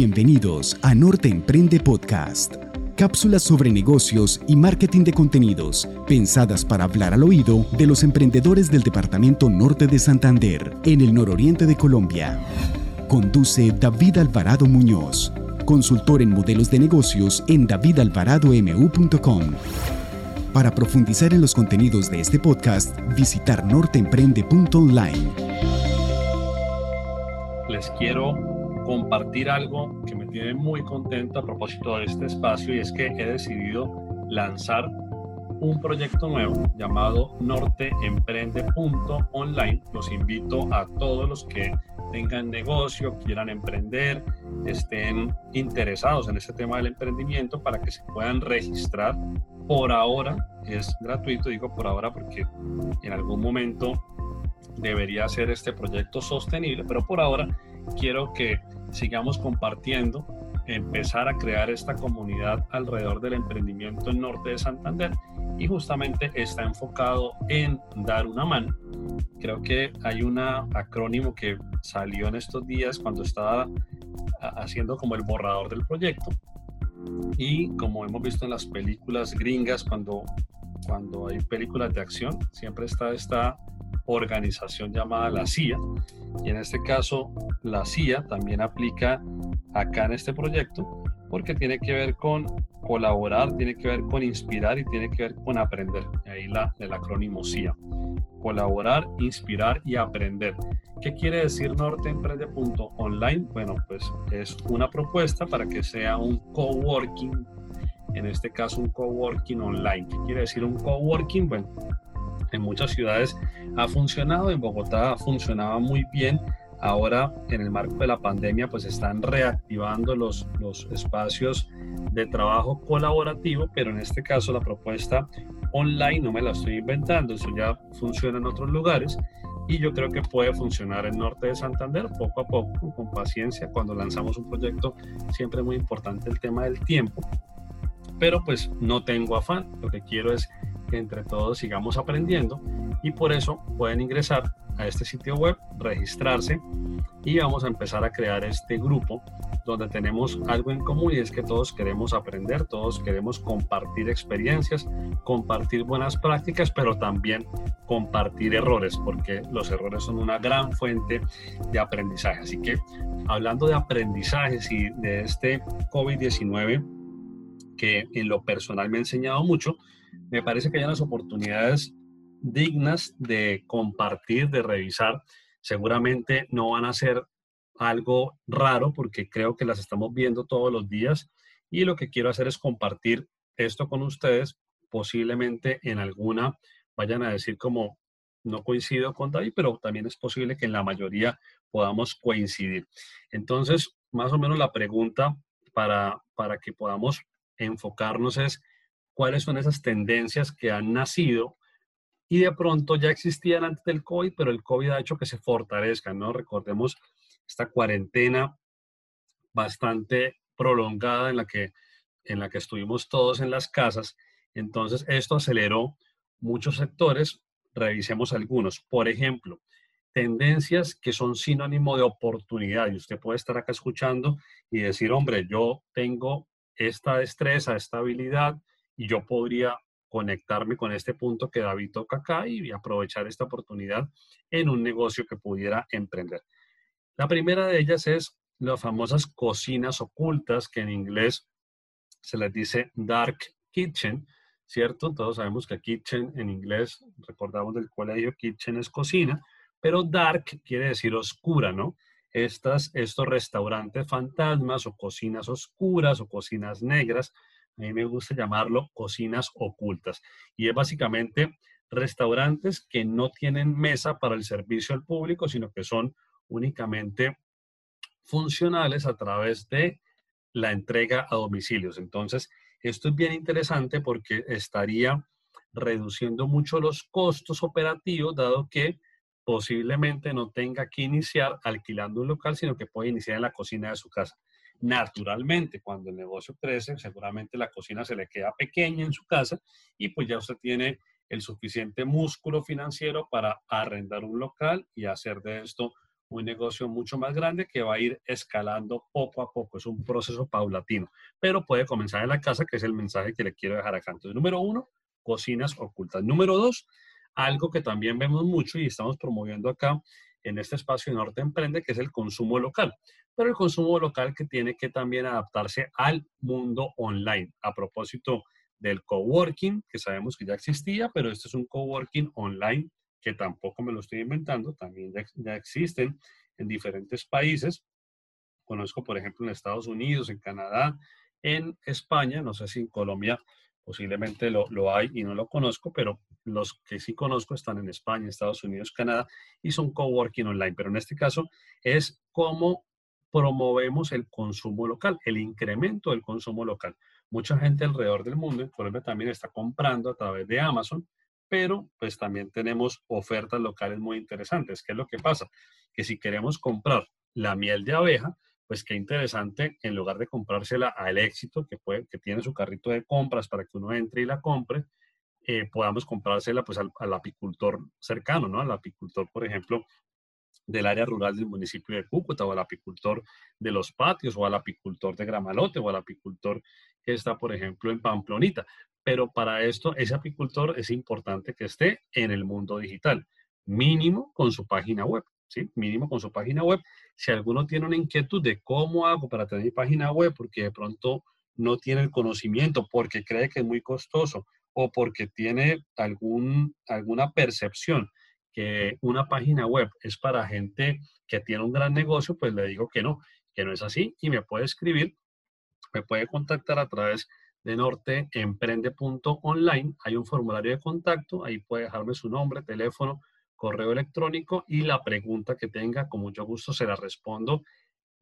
Bienvenidos a Norte Emprende Podcast. Cápsulas sobre negocios y marketing de contenidos, pensadas para hablar al oído de los emprendedores del Departamento Norte de Santander, en el nororiente de Colombia. Conduce David Alvarado Muñoz, consultor en modelos de negocios en davidalvaradomu.com. Para profundizar en los contenidos de este podcast, visitar norteemprende.online. Les quiero compartir algo que me tiene muy contento a propósito de este espacio y es que he decidido lanzar un proyecto nuevo llamado norteemprende.online. Los invito a todos los que tengan negocio, quieran emprender, estén interesados en este tema del emprendimiento para que se puedan registrar. Por ahora es gratuito, digo por ahora porque en algún momento debería ser este proyecto sostenible, pero por ahora quiero que sigamos compartiendo, empezar a crear esta comunidad alrededor del emprendimiento en norte de Santander y justamente está enfocado en dar una mano. Creo que hay un acrónimo que salió en estos días cuando estaba haciendo como el borrador del proyecto y como hemos visto en las películas gringas cuando cuando hay películas de acción siempre está esta organización llamada la CIA. Y en este caso, la CIA también aplica acá en este proyecto porque tiene que ver con colaborar, tiene que ver con inspirar y tiene que ver con aprender. Ahí la, el acrónimo CIA. Colaborar, inspirar y aprender. ¿Qué quiere decir norteemprende.online? Bueno, pues es una propuesta para que sea un coworking, en este caso un coworking online. ¿Qué quiere decir un coworking? Bueno, en muchas ciudades ha funcionado, en Bogotá funcionaba muy bien. Ahora, en el marco de la pandemia, pues están reactivando los, los espacios de trabajo colaborativo, pero en este caso la propuesta online no me la estoy inventando, eso ya funciona en otros lugares y yo creo que puede funcionar en norte de Santander poco a poco, con paciencia. Cuando lanzamos un proyecto, siempre es muy importante el tema del tiempo, pero pues no tengo afán, lo que quiero es que entre todos sigamos aprendiendo y por eso pueden ingresar a este sitio web, registrarse y vamos a empezar a crear este grupo donde tenemos algo en común y es que todos queremos aprender, todos queremos compartir experiencias, compartir buenas prácticas, pero también compartir errores, porque los errores son una gran fuente de aprendizaje. Así que hablando de aprendizajes y de este COVID-19, que en lo personal me ha enseñado mucho, me parece que hay unas oportunidades dignas de compartir, de revisar. Seguramente no van a ser algo raro porque creo que las estamos viendo todos los días y lo que quiero hacer es compartir esto con ustedes. Posiblemente en alguna vayan a decir como no coincido con David, pero también es posible que en la mayoría podamos coincidir. Entonces, más o menos la pregunta para, para que podamos enfocarnos es cuáles son esas tendencias que han nacido y de pronto ya existían antes del COVID, pero el COVID ha hecho que se fortalezcan, ¿no? Recordemos esta cuarentena bastante prolongada en la que, en la que estuvimos todos en las casas. Entonces, esto aceleró muchos sectores. Revisemos algunos. Por ejemplo, tendencias que son sinónimo de oportunidad. Y usted puede estar acá escuchando y decir, hombre, yo tengo esta destreza, esta habilidad, y yo podría conectarme con este punto que David toca acá y aprovechar esta oportunidad en un negocio que pudiera emprender. La primera de ellas es las famosas cocinas ocultas, que en inglés se les dice dark kitchen, ¿cierto? Todos sabemos que kitchen en inglés, recordamos del colegio, kitchen es cocina, pero dark quiere decir oscura, ¿no? Estas, estos restaurantes fantasmas o cocinas oscuras o cocinas negras a mí me gusta llamarlo cocinas ocultas. Y es básicamente restaurantes que no tienen mesa para el servicio al público, sino que son únicamente funcionales a través de la entrega a domicilios. Entonces, esto es bien interesante porque estaría reduciendo mucho los costos operativos, dado que posiblemente no tenga que iniciar alquilando un local, sino que puede iniciar en la cocina de su casa. Naturalmente, cuando el negocio crece, seguramente la cocina se le queda pequeña en su casa y pues ya usted tiene el suficiente músculo financiero para arrendar un local y hacer de esto un negocio mucho más grande que va a ir escalando poco a poco. Es un proceso paulatino, pero puede comenzar en la casa, que es el mensaje que le quiero dejar acá. Entonces, número uno, cocinas ocultas. Número dos, algo que también vemos mucho y estamos promoviendo acá en este espacio de Norte Emprende, que es el consumo local. Pero el consumo local que tiene que también adaptarse al mundo online. A propósito del coworking, que sabemos que ya existía, pero este es un coworking online que tampoco me lo estoy inventando, también ya, existen en diferentes países. Conozco, por ejemplo, en Estados Unidos, en Canadá, en España, no sé si en Colombia posiblemente lo, lo, hay y no lo conozco, pero los que sí conozco están en España, Estados Unidos, Canadá y son coworking online. Pero en este caso es cómo promovemos el consumo local, el incremento del consumo local. Mucha gente alrededor del mundo, en Colombia también está comprando a través de Amazon, pero pues también tenemos ofertas locales muy interesantes. ¿Qué es lo que pasa? Que si queremos comprar la miel de abeja, pues qué interesante, en lugar de comprársela al éxito, que, puede, que tiene su carrito de compras para que uno entre y la compre, eh, podamos comprársela pues al, al, apicultor cercano, ¿no? Al apicultor, por ejemplo, del área rural del municipio de Cúcuta, o al apicultor de los patios, o al apicultor de Gramalote, o al apicultor que está, por ejemplo, en Pamplonita. Pero para esto, ese apicultor es importante que esté en el mundo digital, mínimo con su página web. ¿Sí? Mínimo con su página web. Si alguno tiene una inquietud de cómo hago para tener mi página web, porque de pronto no tiene el conocimiento, porque cree que es muy costoso o porque tiene algún, alguna percepción que una página web es para gente que tiene un gran negocio, pues le digo que no, que no es así y me puede escribir, me puede contactar a través de norteemprende.online. Hay un formulario de contacto, ahí puede dejarme su nombre, teléfono, correo electrónico y la pregunta que tenga, con mucho gusto se la respondo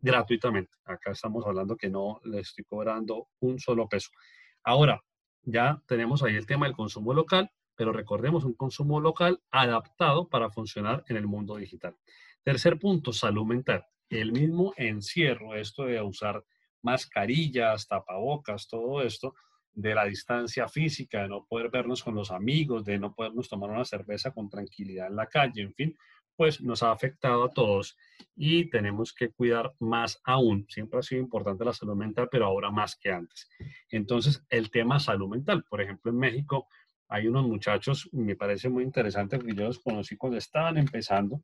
gratuitamente. Acá estamos hablando que no le estoy cobrando un solo peso. Ahora, ya tenemos ahí el tema del consumo local, pero recordemos un consumo local adaptado para funcionar en el mundo digital. Tercer punto, salud mental. El mismo encierro, esto de usar mascarillas, tapabocas, todo esto, de la distancia física, de no poder vernos con los amigos, de no podernos tomar una cerveza con tranquilidad en la calle, en fin, pues nos ha afectado a todos y tenemos que cuidar más aún. Siempre ha sido importante la salud mental, pero ahora más que antes. Entonces, el tema salud mental, por ejemplo, en México hay unos muchachos, me parece muy interesante, porque yo los conocí cuando estaban empezando,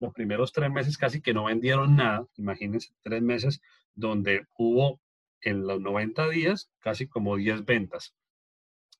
los primeros tres meses casi que no vendieron nada, imagínense, tres meses donde hubo en los 90 días casi como 10 ventas.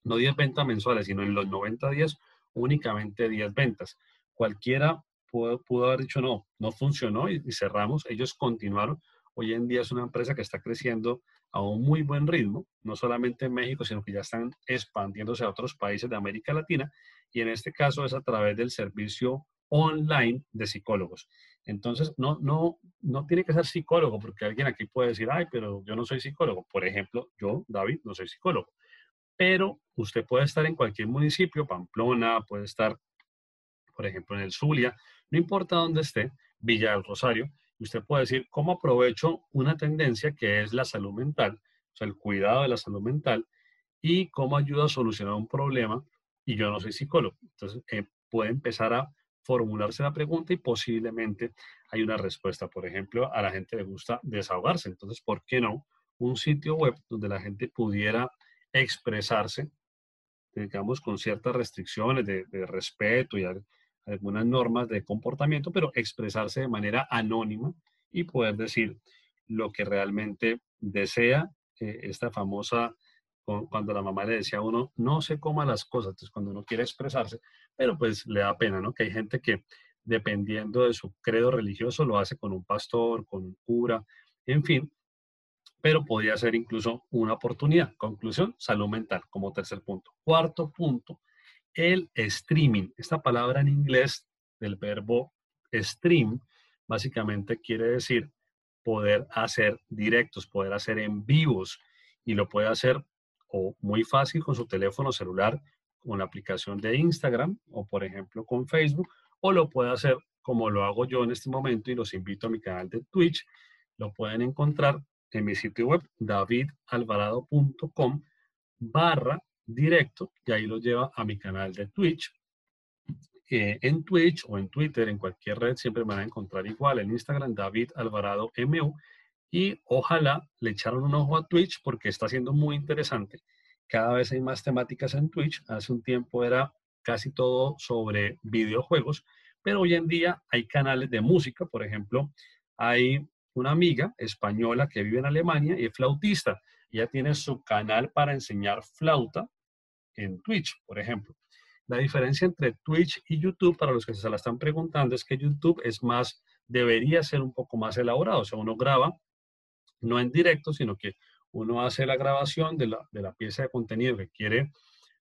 No 10 ventas mensuales, sino en los 90 días únicamente 10 ventas. Cualquiera pudo, haber dicho no, no funcionó y, y, cerramos. Ellos continuaron. Hoy en día es una empresa que está creciendo a un muy buen ritmo, no solamente en México, sino que ya están expandiéndose a otros países de América Latina y en este caso es a través del servicio online de psicólogos. Entonces, no, no, no tiene que ser psicólogo, porque alguien aquí puede decir, ay, pero yo no soy psicólogo. Por ejemplo, yo, David, no soy psicólogo. Pero usted puede estar en cualquier municipio, Pamplona, puede estar, por ejemplo, en el Zulia, no importa dónde esté, Villa del Rosario, y usted puede decir, ¿cómo aprovecho una tendencia que es la salud mental, o sea, el cuidado de la salud mental, y cómo ayuda a solucionar un problema? Y yo no soy psicólogo. Entonces, eh, puede empezar a formularse la pregunta y posiblemente hay una respuesta. Por ejemplo, a la gente le gusta desahogarse. Entonces, ¿por qué no un sitio web donde la gente pudiera expresarse, digamos, con ciertas restricciones de, respeto y algunas normas de comportamiento, pero expresarse de manera anónima y poder decir lo que realmente desea eh, esta famosa cuando la mamá le decía a uno, no se coma las cosas, entonces cuando uno quiere expresarse, pero pues le da pena, ¿no? Que hay gente que dependiendo de su credo religioso lo hace con un pastor, con un cura, en fin, pero podría ser incluso una oportunidad. Conclusión, salud mental como tercer punto. Cuarto punto, el streaming. Esta palabra en inglés del verbo stream básicamente quiere decir poder hacer directos, poder hacer en vivos y lo puede hacer o muy fácil con su teléfono celular, con la aplicación de Instagram o por ejemplo con Facebook, o lo puede hacer como lo hago yo en este momento y los invito a mi canal de Twitch. Lo pueden encontrar en mi sitio web davidalvarado.com barra directo y ahí lo lleva a mi canal de Twitch. eh, en Twitch o en Twitter, en cualquier red, siempre me van a encontrar igual. En Instagram, David Alvarado MU. Y ojalá le echaron un ojo a Twitch porque está siendo muy interesante. Cada vez hay más temáticas en Twitch. Hace un tiempo era casi todo sobre videojuegos, pero hoy en día hay canales de música. Por ejemplo, hay una amiga española que vive en Alemania y es flautista. Ella tiene su canal para enseñar flauta en Twitch, por ejemplo. La diferencia entre Twitch y YouTube, para los que se la están preguntando, es que YouTube es más, debería ser un poco más elaborado. O sea, uno graba no en directo, sino que uno hace la grabación de la, de la pieza de contenido que quiere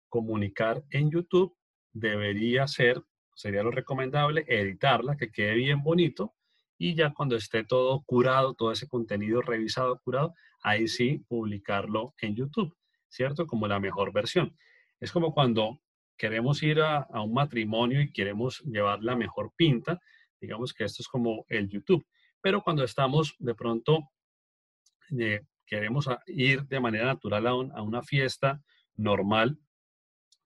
comunicar en YouTube. Debería ser, sería lo recomendable, editarla, que quede bien bonito. Y ya cuando esté todo curado, todo ese contenido revisado, curado, ahí sí publicarlo en YouTube, ¿cierto? Como la mejor versión. Es como cuando queremos ir a, un matrimonio y queremos llevar la mejor pinta, digamos que esto es como el YouTube. Pero cuando estamos de pronto, eh, queremos ir de manera natural a, a, una fiesta normal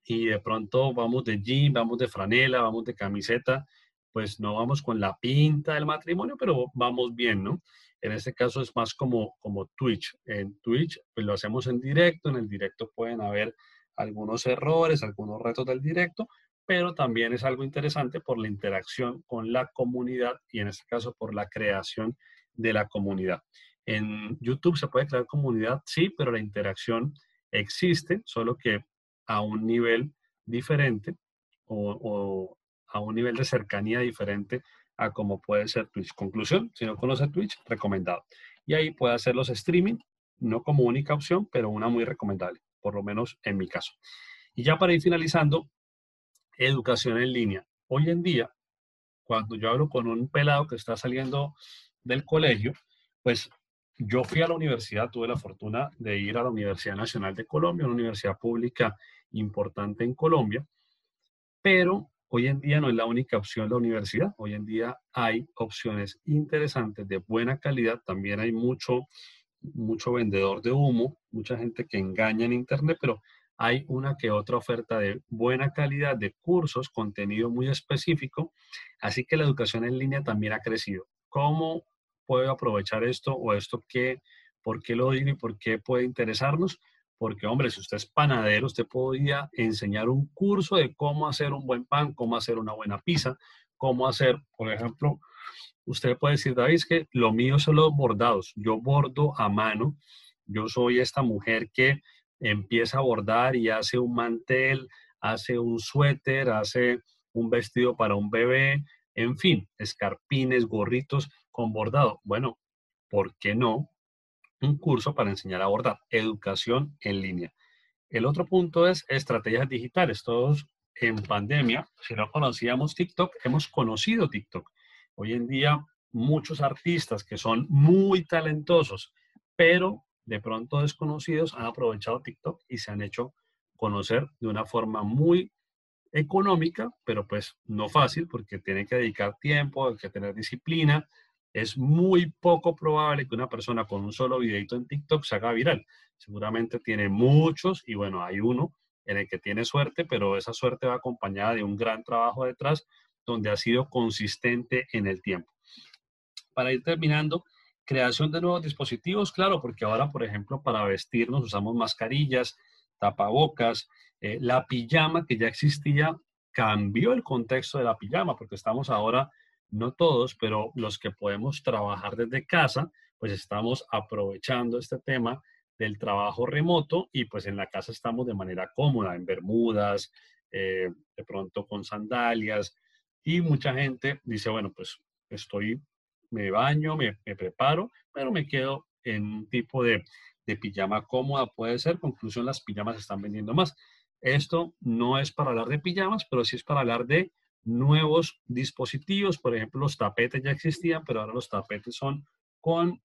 y de pronto vamos de jean, vamos de franela, vamos de camiseta, pues no vamos con la pinta del matrimonio, pero vamos bien, ¿no? En este caso es más como, como Twitch. En Twitch, pues lo hacemos en directo, en el directo pueden haber algunos errores, algunos retos del directo, pero también es algo interesante por la interacción con la comunidad y en este caso por la creación de la comunidad. En YouTube se puede crear comunidad, sí, pero la interacción existe, solo que a un nivel diferente o, a un nivel de cercanía diferente a como puede ser Twitch. Conclusión, si no conoce Twitch, recomendado. Y ahí puede hacer los streaming, no como única opción, pero una muy recomendable por lo menos en mi caso. Y ya para ir finalizando, educación en línea. Hoy en día, cuando yo hablo con un pelado que está saliendo del colegio, pues yo fui a la universidad, tuve la fortuna de ir a la Universidad Nacional de Colombia, una universidad pública importante en Colombia, pero hoy en día no es la única opción la universidad. Hoy en día hay opciones interesantes de buena calidad, también hay mucho mucho vendedor de humo, mucha gente que engaña en Internet, pero hay una que otra oferta de buena calidad de cursos, contenido muy específico, así que la educación en línea también ha crecido. ¿Cómo puedo aprovechar esto o esto qué, por qué lo digo y por qué puede interesarnos? Porque, hombre, si usted es panadero, usted podría enseñar un curso de cómo hacer un buen pan, cómo hacer una buena pizza, cómo hacer, por ejemplo, usted puede decir, David, que lo mío son los bordados. Yo bordo a mano. Yo soy esta mujer que empieza a bordar y hace un mantel, hace un suéter, hace un vestido para un bebé, en fin, escarpines, gorritos con bordado. Bueno, ¿por qué no? Un curso para enseñar a bordar, educación en línea. El otro punto es estrategias digitales. Todos en pandemia, si no conocíamos TikTok, hemos conocido TikTok. Hoy en día, muchos artistas que son muy talentosos, pero de pronto desconocidos, han aprovechado TikTok y se han hecho conocer de una forma muy económica, pero pues no fácil porque tiene que dedicar tiempo, hay que tener disciplina. Es muy poco probable que una persona con un solo videito en TikTok se haga viral. Seguramente tiene muchos y bueno, hay uno en el que tiene suerte, pero esa suerte va acompañada de un gran trabajo detrás donde ha sido consistente en el tiempo. Para ir terminando, creación de nuevos dispositivos, claro, porque ahora, por ejemplo, para vestirnos usamos mascarillas, tapabocas, eh, la pijama que ya existía cambió el contexto de la pijama, porque estamos ahora, no todos, pero los que podemos trabajar desde casa, pues estamos aprovechando este tema del trabajo remoto y pues en la casa estamos de manera cómoda, en bermudas, eh, de pronto con sandalias, y mucha gente dice, bueno, pues estoy, me baño, me, preparo, pero me quedo en un tipo de, de pijama cómoda, puede ser. Conclusión, las pijamas están vendiendo más. Esto no es para hablar de pijamas, pero sí es para hablar de nuevos dispositivos. Por ejemplo, los tapetes ya existían, pero ahora los tapetes son con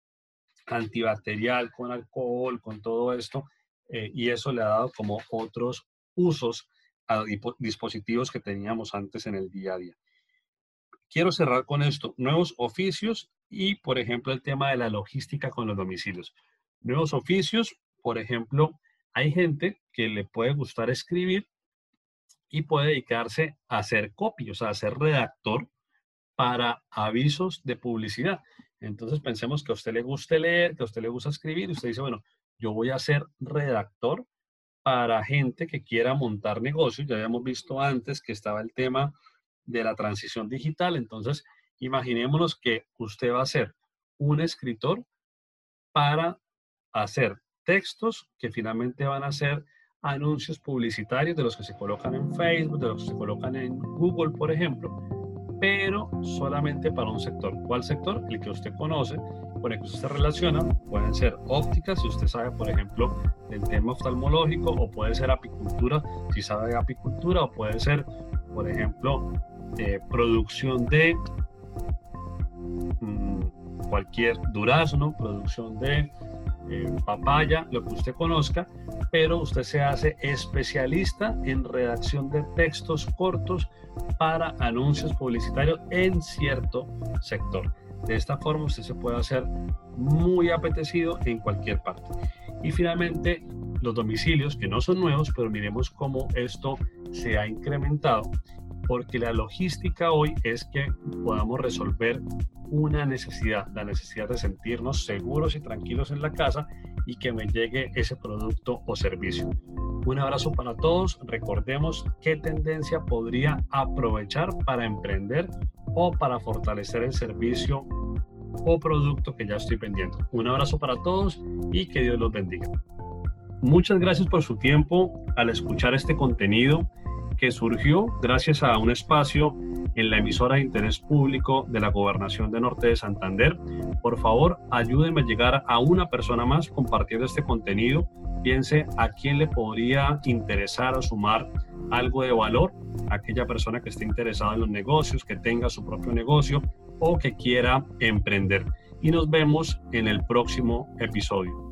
antibacterial, con alcohol, con todo esto. Eh, y eso le ha dado como otros usos a dispositivos que teníamos antes en el día a día. Quiero cerrar con esto, nuevos oficios y, por ejemplo, el tema de la logística con los domicilios. Nuevos oficios, por ejemplo, hay gente que le puede gustar escribir y puede dedicarse a hacer copy, o sea, a ser redactor para avisos de publicidad. Entonces pensemos que a usted le guste leer, que a usted le gusta escribir, y usted dice, bueno, yo voy a ser redactor para gente que quiera montar negocios. Ya habíamos visto antes que estaba el tema de la transición digital. Entonces, imaginémonos que usted va a ser un escritor para hacer textos que finalmente van a ser anuncios publicitarios de los que se colocan en Facebook, de los que se colocan en Google, por ejemplo, pero solamente para un sector. ¿Cuál sector? El que usted conoce, con el que usted se relaciona. Pueden ser ópticas, si usted sabe, por ejemplo, del tema oftalmológico, o puede ser apicultura, si sabe de apicultura, o puede ser, por ejemplo, producción de mm, cualquier durazno, producción de papaya, lo que usted conozca, pero usted se hace especialista en redacción de textos cortos para anuncios publicitarios en cierto sector. De esta forma usted se puede hacer muy apetecido en cualquier parte. Y finalmente, los domicilios, que no son nuevos, pero miremos cómo esto se ha incrementado, porque la logística hoy es que podamos resolver una necesidad, la necesidad de sentirnos seguros y tranquilos en la casa y que me llegue ese producto o servicio. Un abrazo para todos. Recordemos qué tendencia podría aprovechar para emprender o para fortalecer el servicio o producto que ya estoy vendiendo. Un abrazo para todos y que Dios los bendiga. Muchas gracias por su tiempo al escuchar este contenido que surgió gracias a un espacio en la emisora de interés público de la Gobernación de Norte de Santander. Por favor, ayúdenme a llegar a una persona más compartiendo este contenido. Piense a quién le podría interesar o sumar algo de valor, aquella persona que esté interesada en los negocios, que tenga su propio negocio o que quiera emprender. Y nos vemos en el próximo episodio.